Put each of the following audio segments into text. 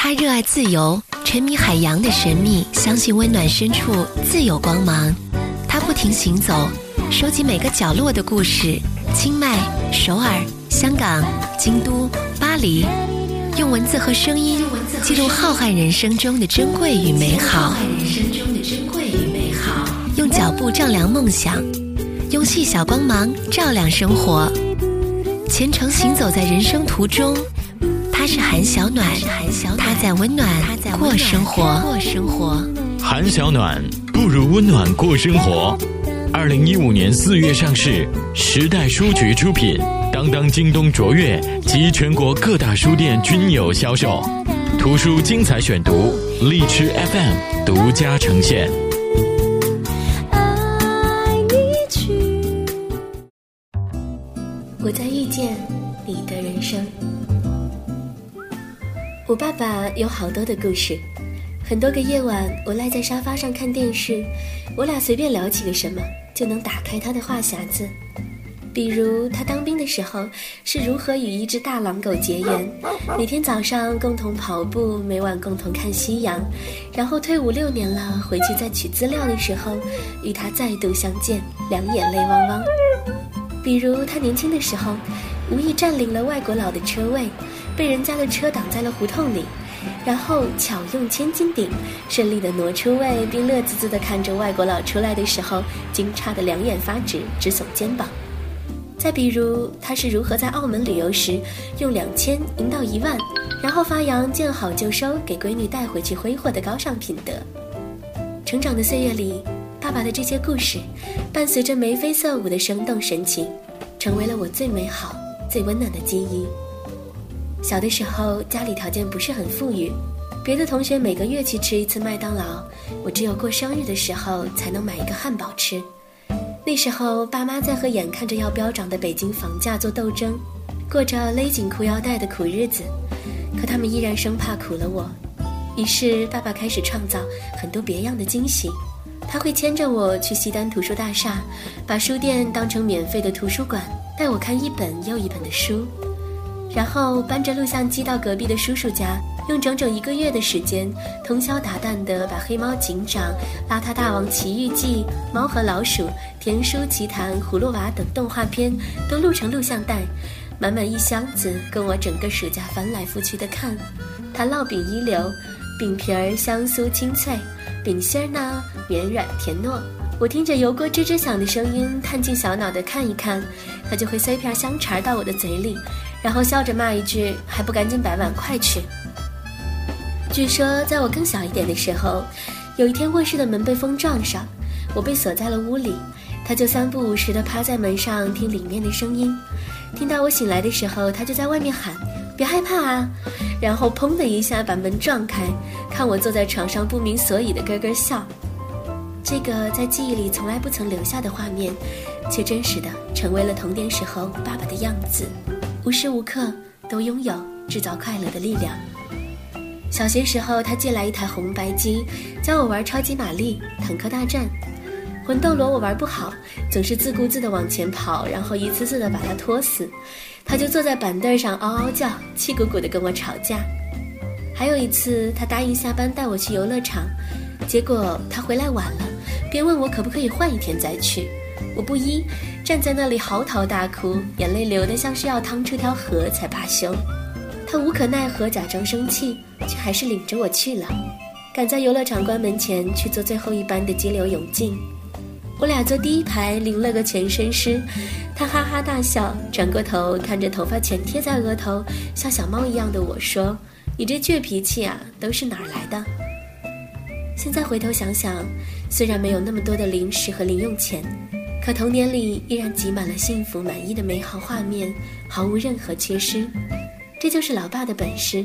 他热爱自由，沉迷海洋的神秘，相信温暖深处自有光芒。他不停行走，收集每个角落的故事。清迈、首尔、香港、京都、巴黎，用文字和声音记录浩瀚人生中的珍贵与美好。用脚步丈量梦想，用细小光芒照亮生活。虔诚行走在人生途中，他是韩小暖，他在温暖过生活。韩小暖不如温暖过生活。二零一五年四月上市，时代书局出品，当当、京东、卓越及全国各大书店均有销售。图书精彩选读，荔枝 FM 独家呈现。有好多的故事，很多个夜晚，我赖在沙发上看电视，我俩随便聊起个什么。就能打开他的话匣子，比如他当兵的时候是如何与一只大狼狗结缘，每天早上共同跑步，每晚共同看夕阳，然后退伍六年了，回去再取资料的时候与他再度相见，两眼泪汪汪。比如他年轻的时候，无意占领了外国佬的车位，被人家的车挡在了胡同里。然后巧用千斤顶，顺利的挪出位，并乐滋滋的看着外国佬出来的时候，惊诧的两眼发直，直耸肩膀。再比如，他是如何在澳门旅游时用两千赢到一万，然后发扬见好就收，给闺女带回去挥霍的高尚品德。成长的岁月里，爸爸的这些故事，伴随着眉飞色舞的生动神情，成为了我最美好、最温暖的记忆。小的时候，家里条件不是很富裕，别的同学每个月去吃一次麦当劳，我只有过生日的时候才能买一个汉堡吃。那时候，爸妈在和眼看着要飙涨的北京房价做斗争，过着勒紧裤腰带的苦日子，可他们依然生怕苦了我。于是，爸爸开始创造很多别样的惊喜。他会牵着我去西单图书大厦，把书店当成免费的图书馆，带我看一本又一本的书。然后搬着录像机到隔壁的叔叔家，用整整一个月的时间，通宵达旦地把《黑猫警长》《邋遢大王奇遇记》《猫和老鼠》《田叔奇谈》《葫芦娃》等动画片都录成录像带，满满一箱子，跟我整个暑假翻来覆去的看。它烙饼一流，饼皮儿香酥清脆，饼心儿呢绵软甜糯。我听着油锅吱吱响的声音，探进小脑袋看一看，它就会塞片香肠到我的嘴里。然后笑着骂一句：“还不赶紧摆碗筷去！”据说，在我更小一点的时候，有一天卧室的门被风撞上，我被锁在了屋里，他就三不五时地趴在门上听里面的声音。听到我醒来的时候，他就在外面喊：“别害怕啊！”然后砰的一下把门撞开，看我坐在床上不明所以的咯咯笑。这个在记忆里从来不曾留下的画面，却真实的成为了童年时候爸爸的样子。无时无刻都拥有制造快乐的力量。小学时候，他借来一台红白机，教我玩超级玛丽、坦克大战、魂斗罗。我玩不好，总是自顾自地往前跑，然后一次次地把他拖死。他就坐在板凳上嗷嗷叫，气鼓鼓地跟我吵架。还有一次，他答应下班带我去游乐场，结果他回来晚了，便问我可不可以换一天再去。我不依，站在那里嚎啕大哭，眼泪流得像是要淌出条河才罢休。他无可奈何，假装生气，却还是领着我去了。赶在游乐场关门前去坐最后一班的激流勇进，我俩坐第一排，淋了个全身湿。他哈哈大笑，转过头看着头发全贴在额头，像小猫一样的我说：“你这倔脾气啊，都是哪儿来的？”现在回头想想，虽然没有那么多的零食和零用钱。可童年里依然挤满了幸福满意的美好画面，毫无任何缺失。这就是老爸的本事，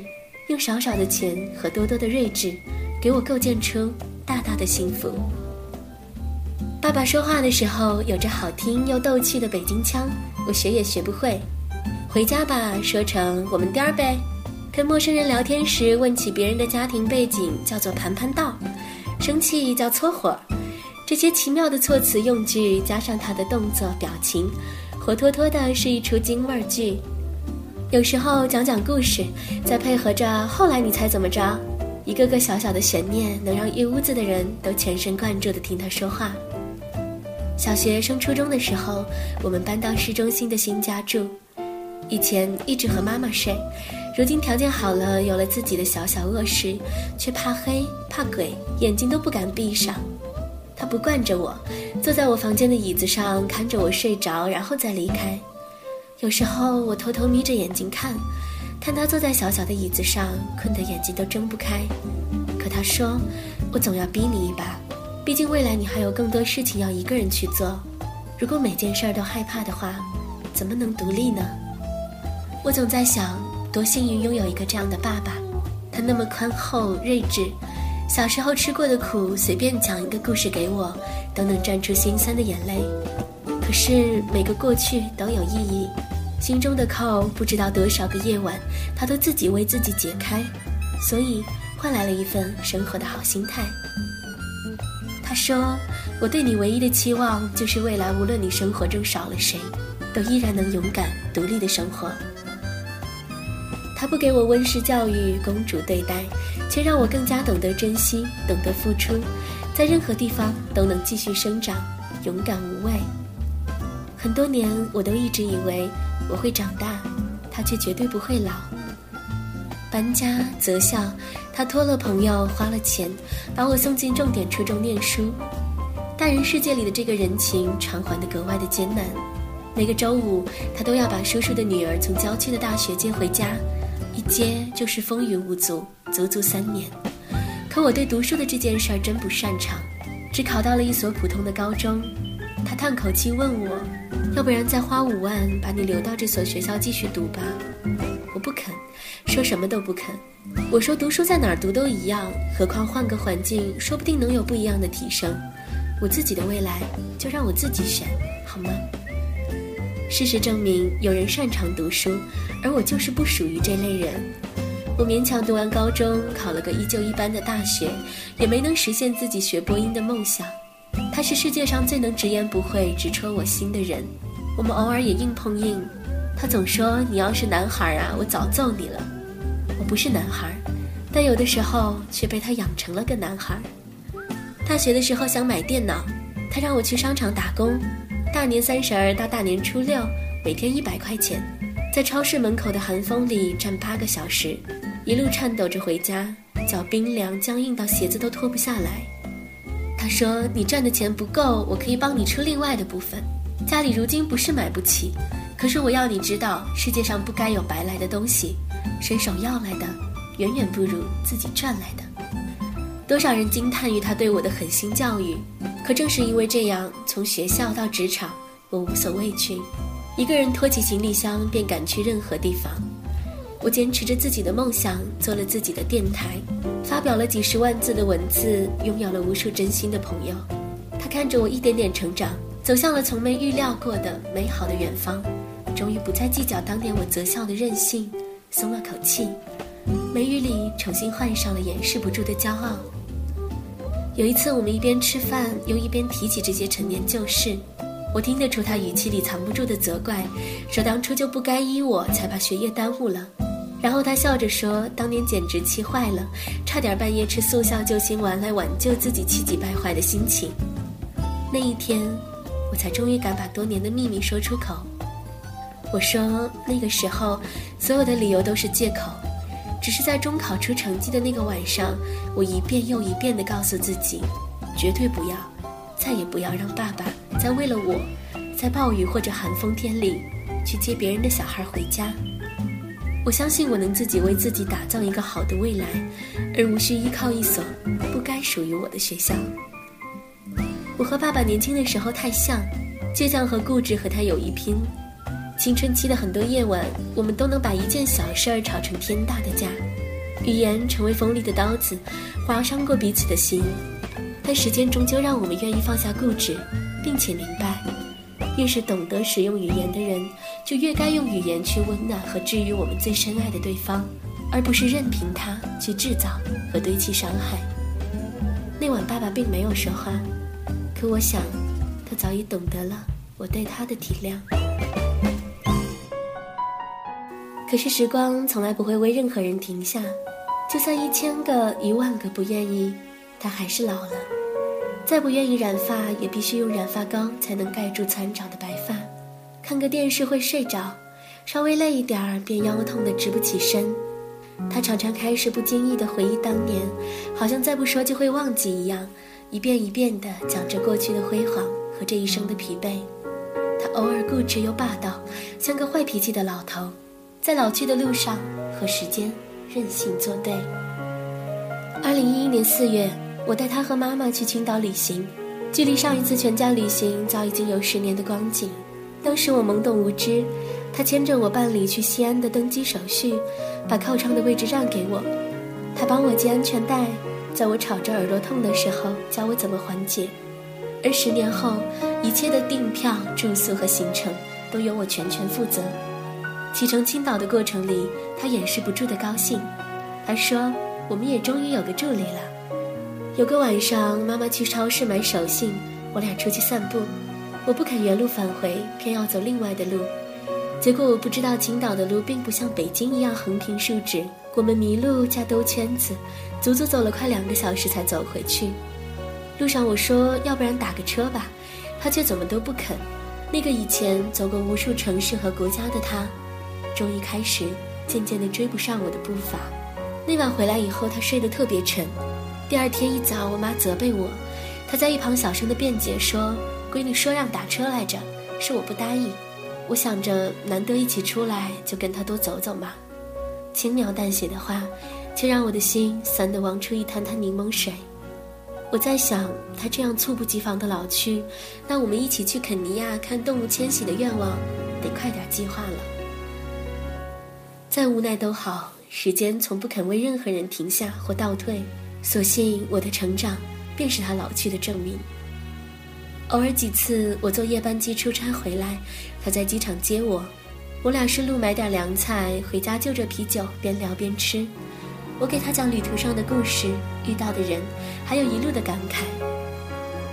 用少少的钱和多多的睿智，给我构建出大大的幸福。爸爸说话的时候有着好听又逗趣的北京腔，我学也学不会。回家吧，说成我们颠儿呗。跟陌生人聊天时问起别人的家庭背景，叫做盘盘道。生气叫搓火。这些奇妙的措辞用句，加上他的动作表情，活脱脱的是一出京味儿剧。有时候讲讲故事，再配合着后来你猜怎么着，一个个小小的悬念，能让一屋子的人都全神贯注地听他说话。小学升初中的时候，我们搬到市中心的新家住。以前一直和妈妈睡，如今条件好了，有了自己的小小卧室，却怕黑怕鬼，眼睛都不敢闭上。他不惯着我，坐在我房间的椅子上看着我睡着，然后再离开。有时候我偷偷眯着眼睛看，看他坐在小小的椅子上，困得眼睛都睁不开。可他说：“我总要逼你一把。”毕竟未来你还有更多事情要一个人去做，如果每件事儿都害怕的话，怎么能独立呢？我总在想，多幸运拥有一个这样的爸爸，他那么宽厚睿智，小时候吃过的苦，随便讲一个故事给我，都能赚出心酸的眼泪。可是每个过去都有意义，心中的扣不知道多少个夜晚，他都自己为自己解开，所以换来了一份生活的好心态。他说：“我对你唯一的期望，就是未来无论你生活中少了谁，都依然能勇敢独立的生活。”他不给我温室教育、公主对待，却让我更加懂得珍惜、懂得付出，在任何地方都能继续生长，勇敢无畏。很多年，我都一直以为我会长大，他却绝对不会老。搬家、择校。他托了朋友，花了钱，把我送进重点初中念书。大人世界里的这个人情偿还的格外的艰难。每个周五，他都要把叔叔的女儿从郊区的大学接回家，一接就是风雨无阻，足足三年。可我对读书的这件事儿真不擅长，只考到了一所普通的高中。他叹口气问我：“要不然再花五万把你留到这所学校继续读吧？”我不肯，说什么都不肯。我说读书在哪儿读都一样，何况换个环境，说不定能有不一样的提升。我自己的未来就让我自己选，好吗？事实证明，有人擅长读书，而我就是不属于这类人。我勉强读完高中，考了个依旧一般的大学，也没能实现自己学播音的梦想。他是世界上最能直言不讳、直戳我心的人。我们偶尔也硬碰硬，他总说：“你要是男孩啊，我早揍你了。”我不是男孩，但有的时候却被他养成了个男孩。大学的时候想买电脑，他让我去商场打工，大年三十儿到大年初六，每天一百块钱，在超市门口的寒风里站八个小时，一路颤抖着回家，脚冰凉僵硬到鞋子都脱不下来。他说：“你赚的钱不够，我可以帮你出另外的部分。家里如今不是买不起，可是我要你知道，世界上不该有白来的东西。”伸手要来的，远远不如自己赚来的。多少人惊叹于他对我的狠心教育，可正是因为这样，从学校到职场，我无所畏惧，一个人拖起行李箱便赶去任何地方。我坚持着自己的梦想，做了自己的电台，发表了几十万字的文字，拥有了无数真心的朋友。他看着我一点点成长，走向了从没预料过的美好的远方，终于不再计较当年我择校的任性。松了口气，眉宇里重新换上了掩饰不住的骄傲。有一次，我们一边吃饭，又一边提起这些陈年旧事，我听得出他语气里藏不住的责怪，说当初就不该依我，才把学业耽误了。然后他笑着说，当年简直气坏了，差点半夜吃速效救心丸来挽救自己气急败坏的心情。那一天，我才终于敢把多年的秘密说出口。我说那个时候，所有的理由都是借口，只是在中考出成绩的那个晚上，我一遍又一遍地告诉自己，绝对不要，再也不要让爸爸再为了我，在暴雨或者寒风天里去接别人的小孩回家。我相信我能自己为自己打造一个好的未来，而无需依靠一所不该属于我的学校。我和爸爸年轻的时候太像，倔强和固执和他有一拼。青春期的很多夜晚，我们都能把一件小事儿吵成天大的架，语言成为锋利的刀子，划伤过彼此的心。但时间终究让我们愿意放下固执，并且明白，越是懂得使用语言的人，就越该用语言去温暖和治愈我们最深爱的对方，而不是任凭他去制造和堆砌伤害。那晚，爸爸并没有说话，可我想，他早已懂得了我对他的体谅。可是时光从来不会为任何人停下，就算一千个、一万个不愿意，他还是老了。再不愿意染发，也必须用染发膏才能盖住残长的白发。看个电视会睡着，稍微累一点儿便腰痛的直不起身。他常常开始不经意地回忆当年，好像再不说就会忘记一样，一遍一遍地讲着过去的辉煌和这一生的疲惫。他偶尔固执又霸道，像个坏脾气的老头，在老去的路上和时间任性作对。二零一一年四月。我带他和妈妈去青岛旅行，距离上一次全家旅行早已经有十年的光景。当时我懵懂无知，他牵着我办理去西安的登机手续，把靠窗的位置让给我。他帮我系安全带，在我吵着耳朵痛的时候教我怎么缓解。而十年后，一切的订票、住宿和行程都由我全权负责。启程青岛的过程里，他掩饰不住的高兴，他说：“我们也终于有个助理了。”有个晚上，妈妈去超市买手信，我俩出去散步。我不肯原路返回，偏要走另外的路。结果我不知道青岛的路并不像北京一样横平竖直，我们迷路加兜圈子，足足走了快两个小时才走回去。路上我说要不然打个车吧，他却怎么都不肯。那个以前走过无数城市和国家的他，终于开始渐渐地追不上我的步伐。那晚回来以后，他睡得特别沉。第二天一早，我妈责备我，她在一旁小声的辩解说：“闺女说让打车来着，是我不答应。”我想着难得一起出来，就跟她多走走嘛。轻描淡写的话，却让我的心酸得汪出一滩滩柠檬水。我在想，她这样猝不及防的老去，那我们一起去肯尼亚看动物迁徙的愿望，得快点计划了。再无奈都好，时间从不肯为任何人停下或倒退。所幸我的成长，便是他老去的证明。偶尔几次我坐夜班机出差回来，他在机场接我，我俩顺路买点凉菜，回家就着啤酒边聊边吃。我给他讲旅途上的故事，遇到的人，还有一路的感慨。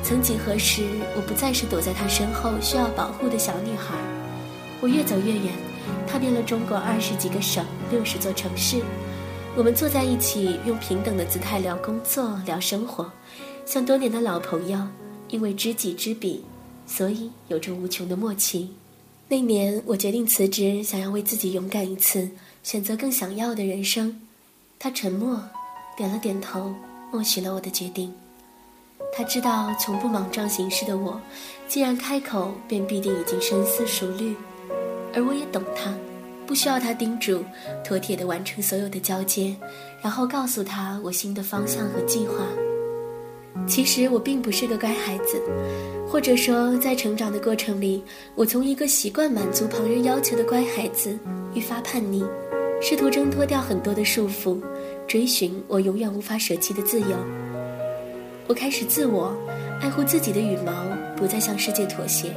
曾几何时，我不再是躲在他身后需要保护的小女孩，我越走越远，踏遍了中国二十几个省，六十座城市。我们坐在一起，用平等的姿态聊工作、聊生活，像多年的老朋友。因为知己知彼，所以有着无穷的默契。那年，我决定辞职，想要为自己勇敢一次，选择更想要的人生。他沉默，点了点头，默许了我的决定。他知道，从不莽撞行事的我，既然开口，便必定已经深思熟虑。而我也懂他。不需要他叮嘱，妥帖地完成所有的交接，然后告诉他我新的方向和计划。其实我并不是个乖孩子，或者说，在成长的过程里，我从一个习惯满足旁人要求的乖孩子，愈发叛逆，试图挣脱掉很多的束缚，追寻我永远无法舍弃的自由。我开始自我爱护自己的羽毛，不再向世界妥协。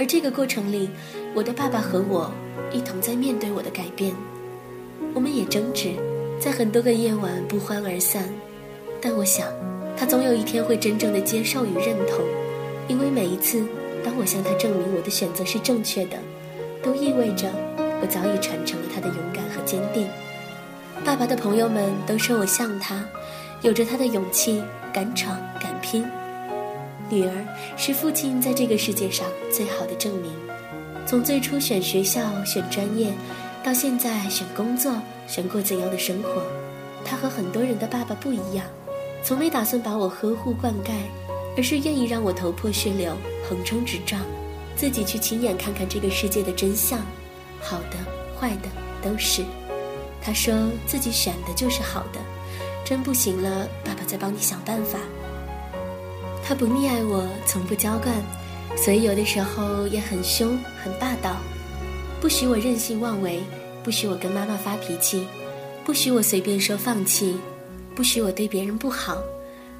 而这个过程里，我的爸爸和我。一同在面对我的改变，我们也争执，在很多个夜晚不欢而散。但我想，他总有一天会真正的接受与认同，因为每一次，当我向他证明我的选择是正确的，都意味着我早已传承了他的勇敢和坚定。爸爸的朋友们都说我像他，有着他的勇气，敢闯敢拼。女儿是父亲在这个世界上最好的证明。从最初选学校、选专业，到现在选工作、选过怎样的生活，他和很多人的爸爸不一样，从没打算把我呵护灌溉，而是愿意让我头破血流、横冲直撞，自己去亲眼看看这个世界的真相，好的、坏的都是。他说自己选的就是好的，真不行了，爸爸再帮你想办法。他不溺爱我，从不娇惯。所以有的时候也很凶很霸道，不许我任性妄为，不许我跟妈妈发脾气，不许我随便说放弃，不许我对别人不好，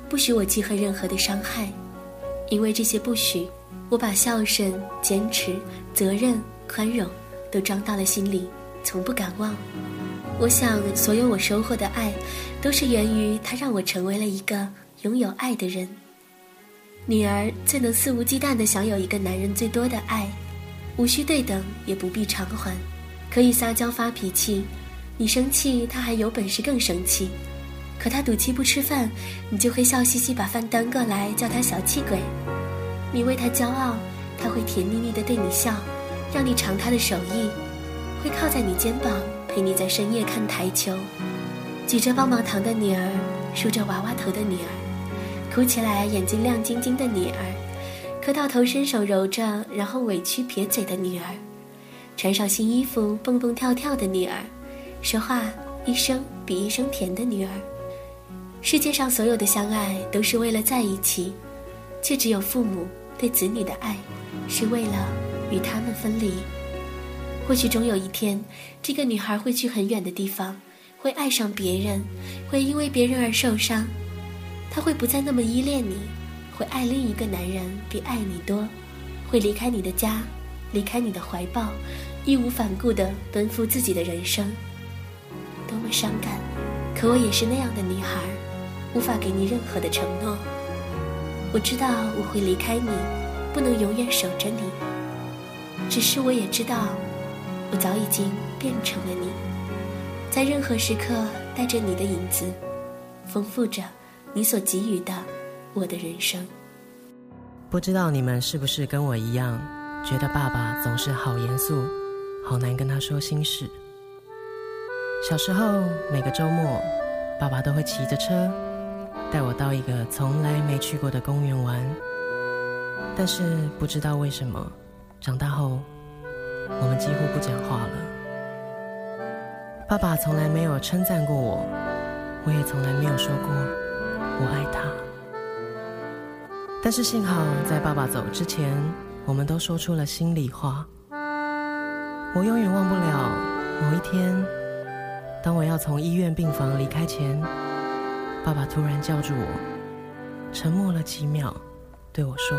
不许我记恨任何的伤害。因为这些不许，我把孝顺、坚持、责任、宽容都装到了心里，从不敢忘。我想，所有我收获的爱，都是源于他让我成为了一个拥有爱的人。女儿最能肆无忌惮地享有一个男人最多的爱，无需对等，也不必偿还。可以撒娇发脾气，你生气他还有本事更生气。可他赌气不吃饭，你就会笑嘻嘻把饭端过来，叫他小气鬼。你为他骄傲，他会甜蜜蜜地对你笑，让你尝他的手艺，会靠在你肩膀陪你在深夜看台球，举着棒棒糖的女儿，梳着娃娃头的女儿，哭起来眼睛亮晶晶的女儿，磕到头伸手揉着，然后委屈撇嘴的女儿，穿上新衣服蹦蹦跳跳的女儿，说话一声比一声甜的女儿。世界上所有的相爱都是为了在一起，却只有父母对子女的爱，是为了与他们分离。或许终有一天，这个女孩会去很远的地方，会爱上别人，会因为别人而受伤。他会不再那么依恋你，会爱另一个男人比爱你多，会离开你的家，离开你的怀抱，义无反顾地奔赴自己的人生。多么伤感！可我也是那样的女孩。无法给你任何的承诺。我知道我会离开你，不能永远守着你。只是我也知道，我早已经变成了你，在任何时刻带着你的影子，丰富着你所给予的我的人生。不知道你们是不是跟我一样，觉得爸爸总是好严肃，好难跟他说心事。小时候每个周末，爸爸都会骑着车。带我到一个从来没去过的公园玩，但是不知道为什么，长大后我们几乎不讲话了。爸爸从来没有称赞过我，我也从来没有说过我爱他。但是幸好在爸爸走之前，我们都说出了心里话。我永远忘不了某一天，当我要从医院病房离开前。爸爸突然叫住我，沉默了几秒，对我说：“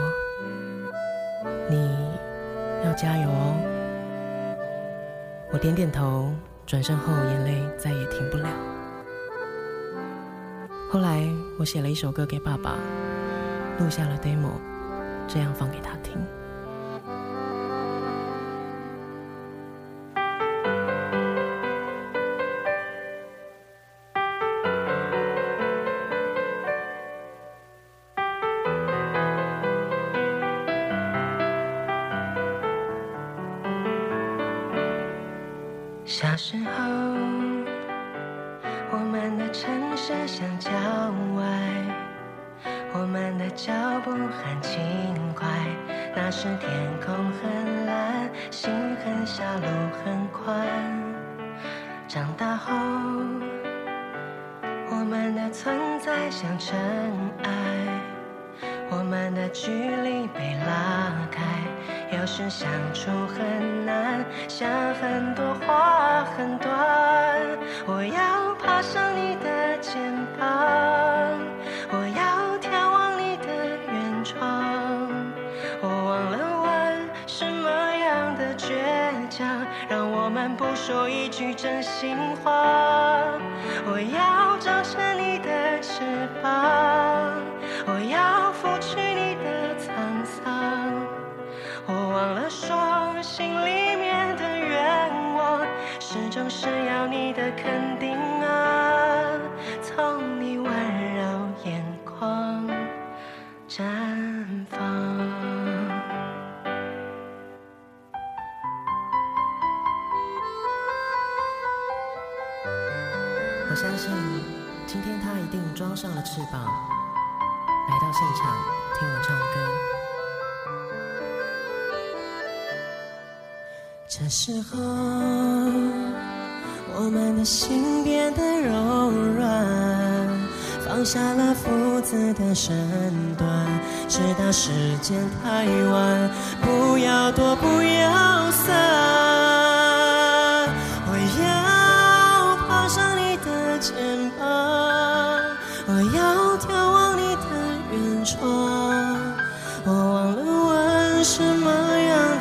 你要加油哦。”我点点头，转身后眼泪再也停不了。后来我写了一首歌给爸爸，录下了 demo，这样放给他听。小时候，很轻快。那时天空很蓝，心很小，路很宽。长大后，我们的存在像尘埃，我们的距离被拉开。有时相处很难，想很多话很短。我要爬上你的肩膀，说一句真心话。我要长成你的翅膀，我要拂去你的沧桑。我忘了说，心里面的愿望，始终是要你的肯定我相信，今天他一定装上了翅膀，来到现场听我唱歌。这时候，我们的心变得柔软，放下了父子的身段，直到时间太晚，不要躲，不要散。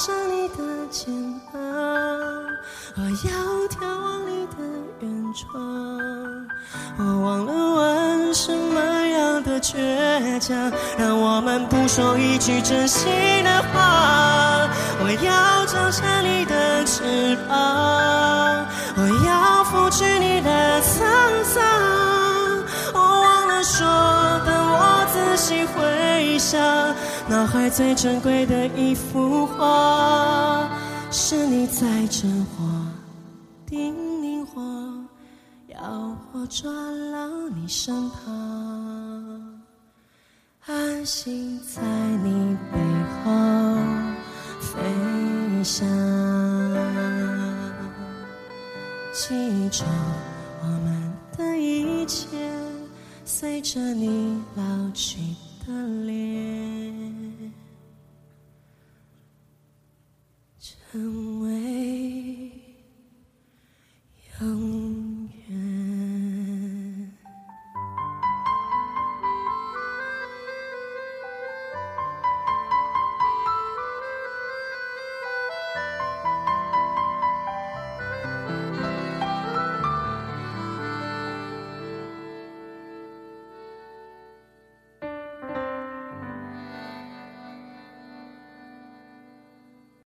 上你的肩膀，我要眺望你的远窗，我忘了问什么样的倔强，让我们不说一句真心的话。我要张开你的翅膀，我要拂去你的沧桑。说，的我仔细回想，脑海最珍贵的一幅画，是你在枕我、叮咛我，要我抓牢你身旁，安心在你背后。飞翔，记住我们的一切，随着你老去的脸，成为永。